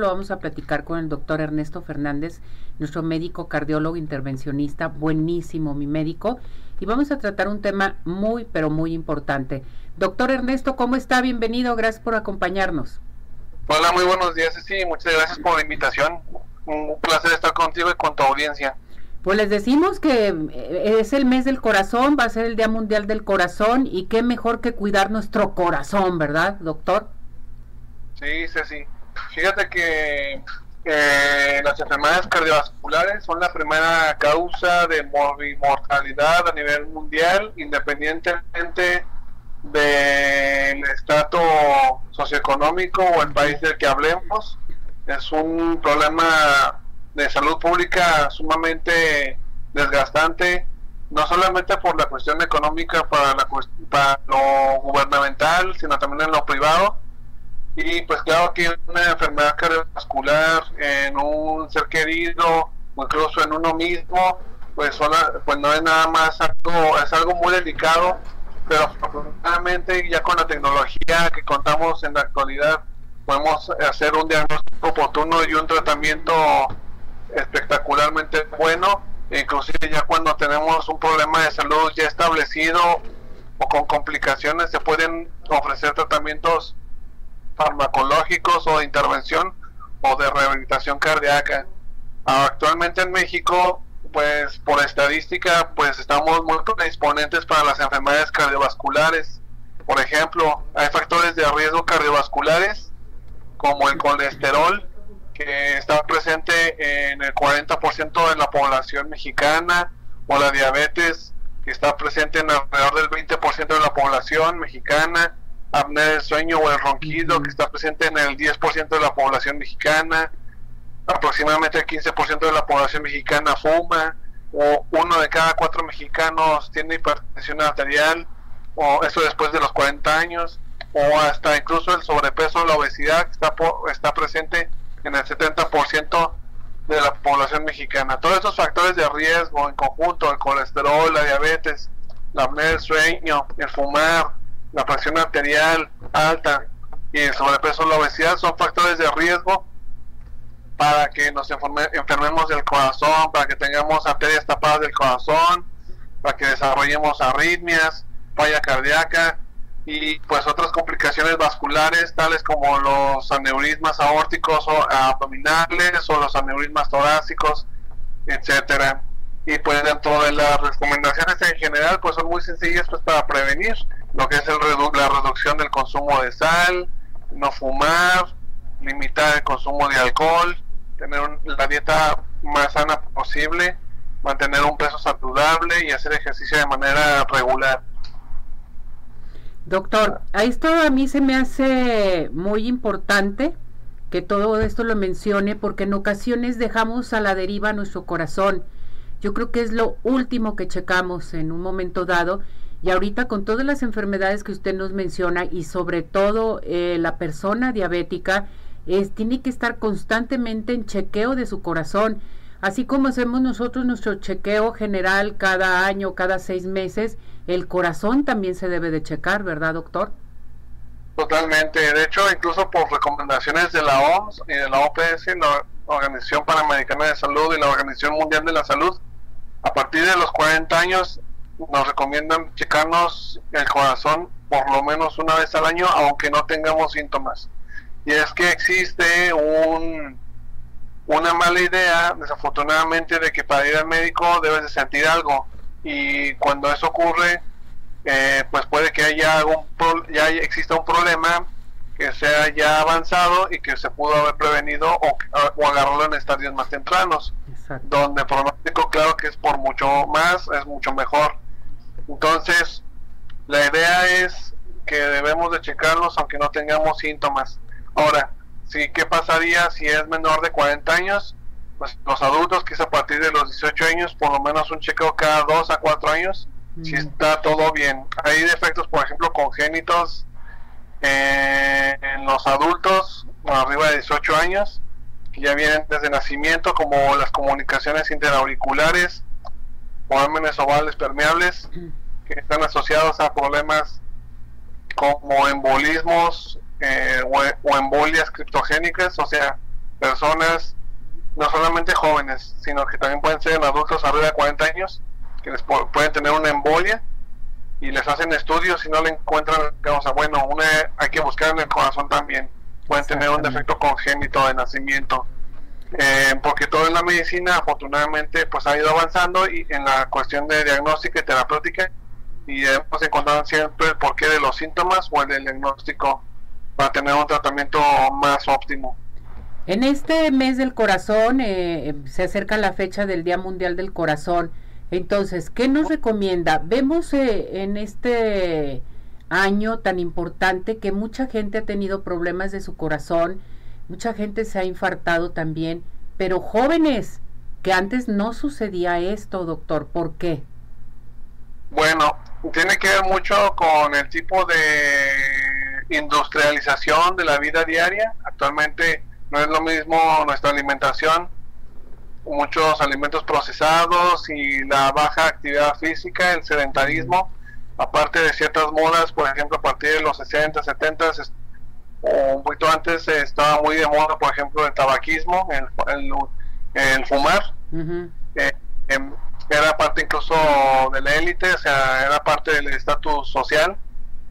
lo vamos a platicar con el doctor Ernesto Fernández, nuestro médico cardiólogo intervencionista, buenísimo mi médico, y vamos a tratar un tema muy, pero muy importante. Doctor Ernesto, ¿cómo está? Bienvenido, gracias por acompañarnos. Hola, muy buenos días, sí, muchas gracias por la invitación. Un placer estar contigo y con tu audiencia. Pues les decimos que eh, es el mes del corazón, va a ser el Día Mundial del Corazón, y qué mejor que cuidar nuestro corazón, ¿verdad, doctor? Sí, sí, sí. Fíjate que eh, las enfermedades cardiovasculares son la primera causa de mortalidad a nivel mundial, independientemente del estrato socioeconómico o el país del que hablemos. Es un problema de salud pública sumamente desgastante, no solamente por la cuestión económica para, la, para lo gubernamental, sino también en lo privado y pues claro que una enfermedad cardiovascular en un ser querido o incluso en uno mismo, pues, pues no es nada más algo, es algo muy delicado, pero afortunadamente ya con la tecnología que contamos en la actualidad podemos hacer un diagnóstico oportuno y un tratamiento espectacularmente bueno, inclusive ya cuando tenemos un problema de salud ya establecido o con complicaciones se pueden ofrecer tratamientos farmacológicos o de intervención o de rehabilitación cardíaca. Actualmente en México, pues por estadística, pues estamos muy predisponentes para las enfermedades cardiovasculares. Por ejemplo, hay factores de riesgo cardiovasculares como el colesterol, que está presente en el 40% de la población mexicana, o la diabetes, que está presente en alrededor del 20% de la población mexicana, apnea del sueño o el ronquido que está presente en el 10% de la población mexicana, aproximadamente el 15% de la población mexicana fuma, o uno de cada cuatro mexicanos tiene hipertensión arterial, o eso después de los 40 años, o hasta incluso el sobrepeso o la obesidad que está, está presente en el 70% de la población mexicana. Todos estos factores de riesgo en conjunto, el colesterol, la diabetes, la apnea del sueño, el fumar, la presión arterial alta y el sobrepeso o la obesidad son factores de riesgo para que nos enfermemos del corazón, para que tengamos arterias tapadas del corazón, para que desarrollemos arritmias, falla cardíaca y pues otras complicaciones vasculares tales como los aneurismas aórticos o abdominales o los aneurismas torácicos, etcétera. Y pues dentro de las recomendaciones en general pues son muy sencillas pues para prevenir lo que es el la reducción del consumo de sal, no fumar, limitar el consumo de alcohol, tener la dieta más sana posible, mantener un peso saludable y hacer ejercicio de manera regular. Doctor, a esto a mí se me hace muy importante que todo esto lo mencione porque en ocasiones dejamos a la deriva nuestro corazón. Yo creo que es lo último que checamos en un momento dado y ahorita con todas las enfermedades que usted nos menciona y sobre todo eh, la persona diabética, es, tiene que estar constantemente en chequeo de su corazón. Así como hacemos nosotros nuestro chequeo general cada año, cada seis meses, el corazón también se debe de checar, ¿verdad, doctor? Totalmente. De hecho, incluso por recomendaciones de la OMS y de la OPS, la Organización Panamericana de Salud y la Organización Mundial de la Salud, a partir de los 40 años nos recomiendan checarnos el corazón por lo menos una vez al año, aunque no tengamos síntomas. Y es que existe un, una mala idea, desafortunadamente, de que para ir al médico debes de sentir algo. Y cuando eso ocurre, eh, pues puede que haya algún ya exista un problema que sea ya avanzado y que se pudo haber prevenido o, o agarrarlo en estadios más tempranos, donde el pronóstico claro que es por mucho más, es mucho mejor. Entonces, la idea es que debemos de checarlos aunque no tengamos síntomas. Ahora, sí, ¿qué pasaría si es menor de 40 años? Pues los adultos, que es a partir de los 18 años, por lo menos un chequeo cada 2 a 4 años, si está todo bien. Hay defectos, por ejemplo, congénitos eh, en los adultos arriba de 18 años, que ya vienen desde nacimiento, como las comunicaciones interauriculares, volúmenes ovales permeables que están asociados a problemas como embolismos eh, o, embolias criptogénicas, o sea, personas, no solamente jóvenes, sino que también pueden ser adultos arriba de 40 años, que les pueden tener una embolia y les hacen estudios y no le encuentran, digamos, bueno, una, hay que buscar en el corazón también. Pueden tener un defecto congénito de nacimiento. Eh, porque todo en la medicina afortunadamente pues ha ido avanzando y en la cuestión de diagnóstica y terapéutica y hemos encontrado siempre el porqué de los síntomas o el diagnóstico para tener un tratamiento más óptimo. En este mes del corazón eh, se acerca la fecha del Día Mundial del Corazón. Entonces, ¿qué nos recomienda? Vemos eh, en este año tan importante que mucha gente ha tenido problemas de su corazón, mucha gente se ha infartado también, pero jóvenes, que antes no sucedía esto, doctor, ¿por qué? Bueno, tiene que ver mucho con el tipo de industrialización de la vida diaria. Actualmente no es lo mismo nuestra alimentación, muchos alimentos procesados y la baja actividad física, el sedentarismo, aparte de ciertas modas, por ejemplo, a partir de los 60, 70 o un poquito antes estaba muy de moda, por ejemplo, el tabaquismo, el, fumar. Eh, em, era parte incluso de la élite, o sea, era parte del estatus social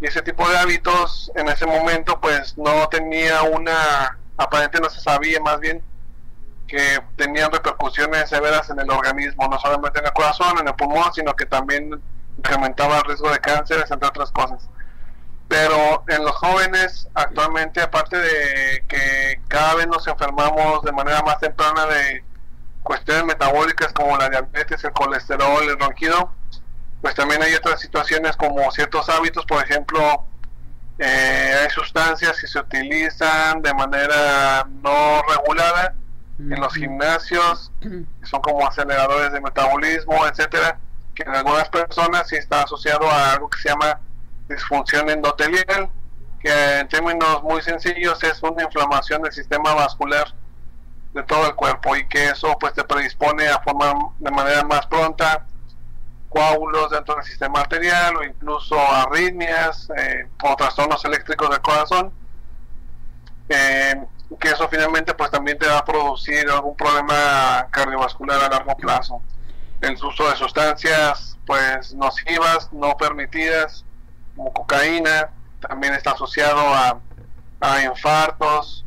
y ese tipo de hábitos en ese momento pues no tenía una, aparentemente no se sabía más bien que tenían repercusiones severas en el organismo, no solamente en el corazón, en el pulmón, sino que también incrementaba el riesgo de cánceres, entre otras cosas. Pero en los jóvenes, actualmente, aparte de que cada vez nos enfermamos de manera más temprana de cuestiones metabólicas como la diabetes, el colesterol, el ronquido, pues también hay otras situaciones como ciertos hábitos, por ejemplo, eh, hay sustancias que se utilizan de manera no regulada en los gimnasios, que son como aceleradores de metabolismo, etcétera, que en algunas personas sí está asociado a algo que se llama disfunción endotelial, que en términos muy sencillos es una inflamación del sistema vascular de todo el cuerpo y que eso pues te predispone a formar de manera más pronta coágulos dentro del sistema arterial o incluso arritmias eh, o trastornos eléctricos del corazón eh, que eso finalmente pues también te va a producir algún problema cardiovascular a largo plazo. El uso de sustancias pues nocivas no permitidas como cocaína también está asociado a, a infartos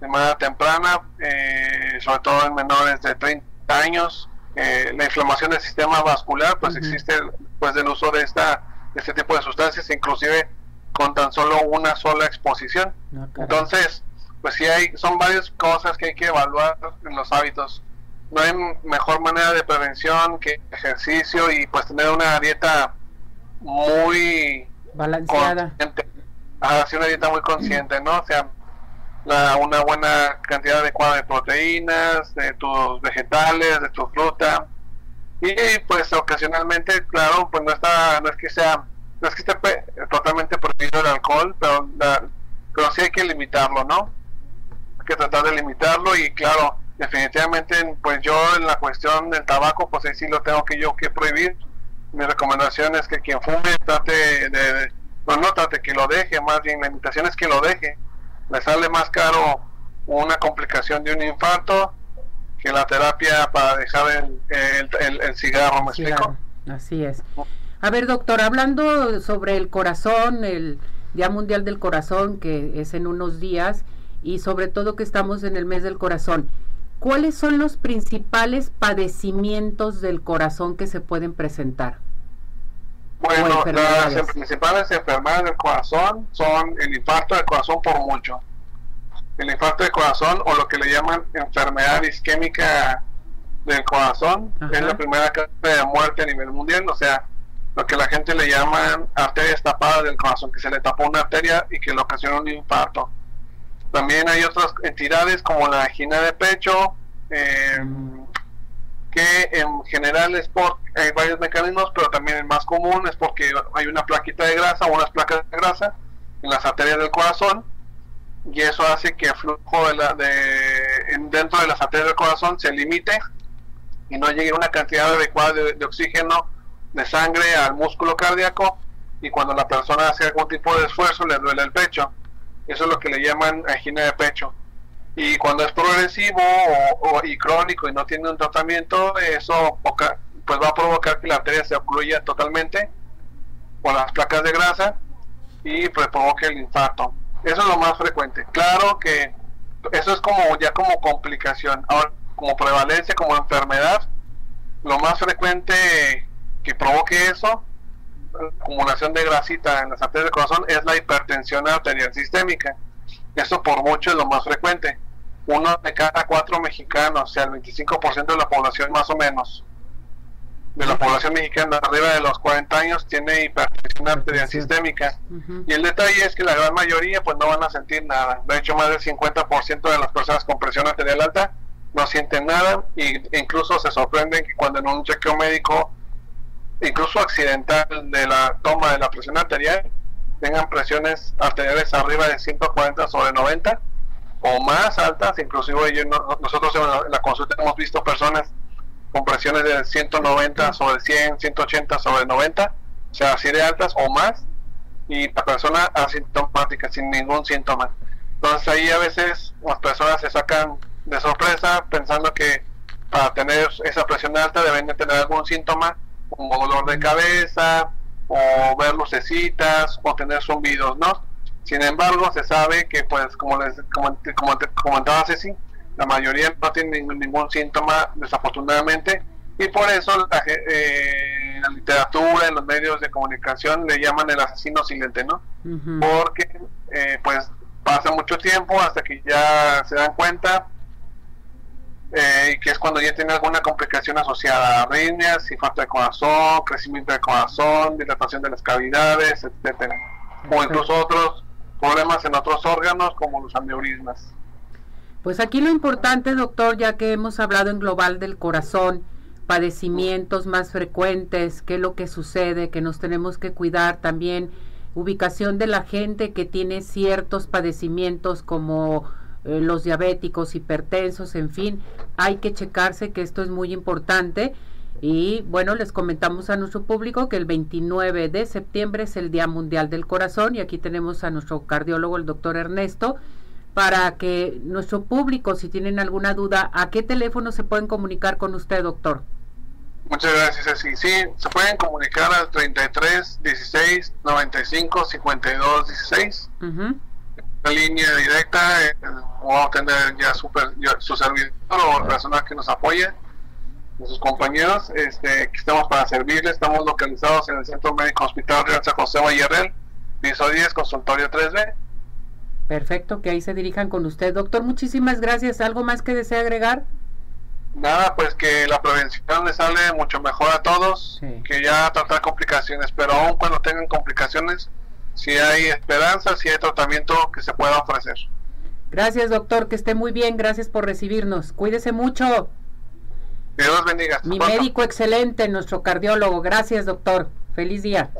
de manera temprana eh, sobre todo en menores de 30 años eh, la inflamación del sistema vascular, pues existe pues del uso de esta de este tipo de sustancias, inclusive con tan solo una sola exposición. Ah, Entonces, pues sí hay, son varias cosas que hay que evaluar en los hábitos. No hay mejor manera de prevención que ejercicio y pues tener una dieta muy balanceada. Hacer una dieta muy consciente, ¿no? O sea, una buena cantidad adecuada de proteínas, de tus vegetales, de tu fruta. Y pues ocasionalmente, claro, pues no está, no es que sea, no es que esté totalmente prohibido el alcohol, pero, pero sí hay que limitarlo, ¿no? Hay que tratar de limitarlo y claro, definitivamente, pues yo en la cuestión del tabaco, pues ahí sí lo tengo que yo que prohibir. Mi recomendación es que quien fume trate de, de no trate que lo deje, más bien la invitación es que lo deje le sale más caro una complicación de un infarto que la terapia para dejar el, el, cigarro, ¿me explico? Así es. A ver, doctor, hablando sobre el corazón, el Día Mundial del Corazón, que es en unos días, y sobre todo que estamos en el mes del corazón, ¿cuáles son los principales padecimientos del corazón que se pueden presentar? Bueno, las principales enfermedades del corazón son el infarto del corazón por mucho. El infarto del corazón o lo que le llaman enfermedad isquémica del corazón es la primera causa de muerte a nivel mundial, o sea, lo que la gente le llaman arterias tapadas del corazón, que se le tapó una arteria y que le ocasiona un infarto. También hay otras entidades como la angina de pecho, eh, que en general es por hay varios mecanismos, pero también el más común es porque hay una plaquita de grasa o unas placas de grasa en las arterias del corazón y eso hace que el flujo de la, de, dentro de las arterias del corazón se limite y no llegue una cantidad adecuada de, oxígeno de sangre al músculo cardíaco y cuando la persona hace algún tipo de esfuerzo le duele el pecho. Eso es lo que le llaman angina de pecho. Y cuando es progresivo o, y crónico y no tiene un tratamiento, eso pues va a provocar que la arteria se ocluya totalmente con las placas de grasa y pues provoque el infarto. Eso es lo más frecuente. Claro que eso es como ya como complicación. Ahora, como prevalencia, como enfermedad, lo más frecuente que provoque eso, acumulación de grasita en las arterias del corazón, es la hipertensión arterial sistémica. Eso por mucho es lo más frecuente. Uno de cada cuatro mexicanos, o sea, el 25% de la población más o menos, de la población mexicana arriba de los 40 años tiene hipertensión arterial sistémica. Y el detalle es que la gran mayoría pues no van a sentir nada. De hecho, más del 50% de las personas con presión arterial alta no sienten nada e incluso se sorprenden que cuando en un chequeo médico, incluso accidental de la toma de la presión arterial, tengan presiones arteriales arriba de 140 sobre 90 o más altas, inclusive yo, nosotros en la consulta hemos visto personas con presiones de 190 sobre 100, 180 sobre 90, o sea, así de altas o más, y la persona asintomática, sin ningún síntoma. Entonces ahí a veces las personas se sacan de sorpresa pensando que para tener esa presión alta deben de tener algún síntoma como dolor de cabeza o ver lucecitas o tener zumbidos, ¿no? Sin embargo, se sabe que, pues, como les como, como te comentaba Ceci, la mayoría no tiene ningún, síntoma, desafortunadamente, y por eso la, eh, la, literatura, en los medios de comunicación le llaman el asesino silente, ¿no? Porque, eh, pues, pasa mucho tiempo hasta que ya se dan cuenta eh, que es cuando ya tiene alguna complicación asociada a arritmias, falta de corazón, crecimiento de corazón, dilatación de las cavidades, etcétera, o incluso otros problemas en otros órganos como los aneurismas. Pues aquí lo importante, doctor, ya que hemos hablado en global del corazón, padecimientos más frecuentes, qué es lo que sucede, que nos tenemos que cuidar también, ubicación de la gente que tiene ciertos padecimientos como eh, los diabéticos, hipertensos, en fin, hay que checarse que esto es muy importante. Y bueno, les comentamos a nuestro público que el 29 de septiembre es el Día Mundial del Corazón y aquí tenemos a nuestro cardiólogo, el doctor Ernesto, para que nuestro público, si tienen alguna duda, ¿a qué teléfono se pueden comunicar con usted, doctor? Muchas gracias, Sí, se pueden comunicar al 33 16 95 52 16. La línea directa, eh, vamos a tener ya, super, su servidor o personas que nos apoya, sus compañeros. Este, estamos para servirles. Estamos localizados en el Centro Médico Hospital Real San José Vallarrel, piso 10, consultorio 3B. Perfecto, que ahí se dirijan con usted. Doctor, muchísimas gracias. ¿Algo más que desea agregar? Nada, pues que la prevención le sale mucho mejor a todos que ya tratar complicaciones, pero aún cuando tengan complicaciones, si hay esperanza, si hay tratamiento que se pueda ofrecer. Gracias, doctor, que esté muy bien, gracias por recibirnos. Cuídese mucho. Dios bendiga. Mi médico excelente, nuestro cardiólogo. Gracias, doctor. Feliz día.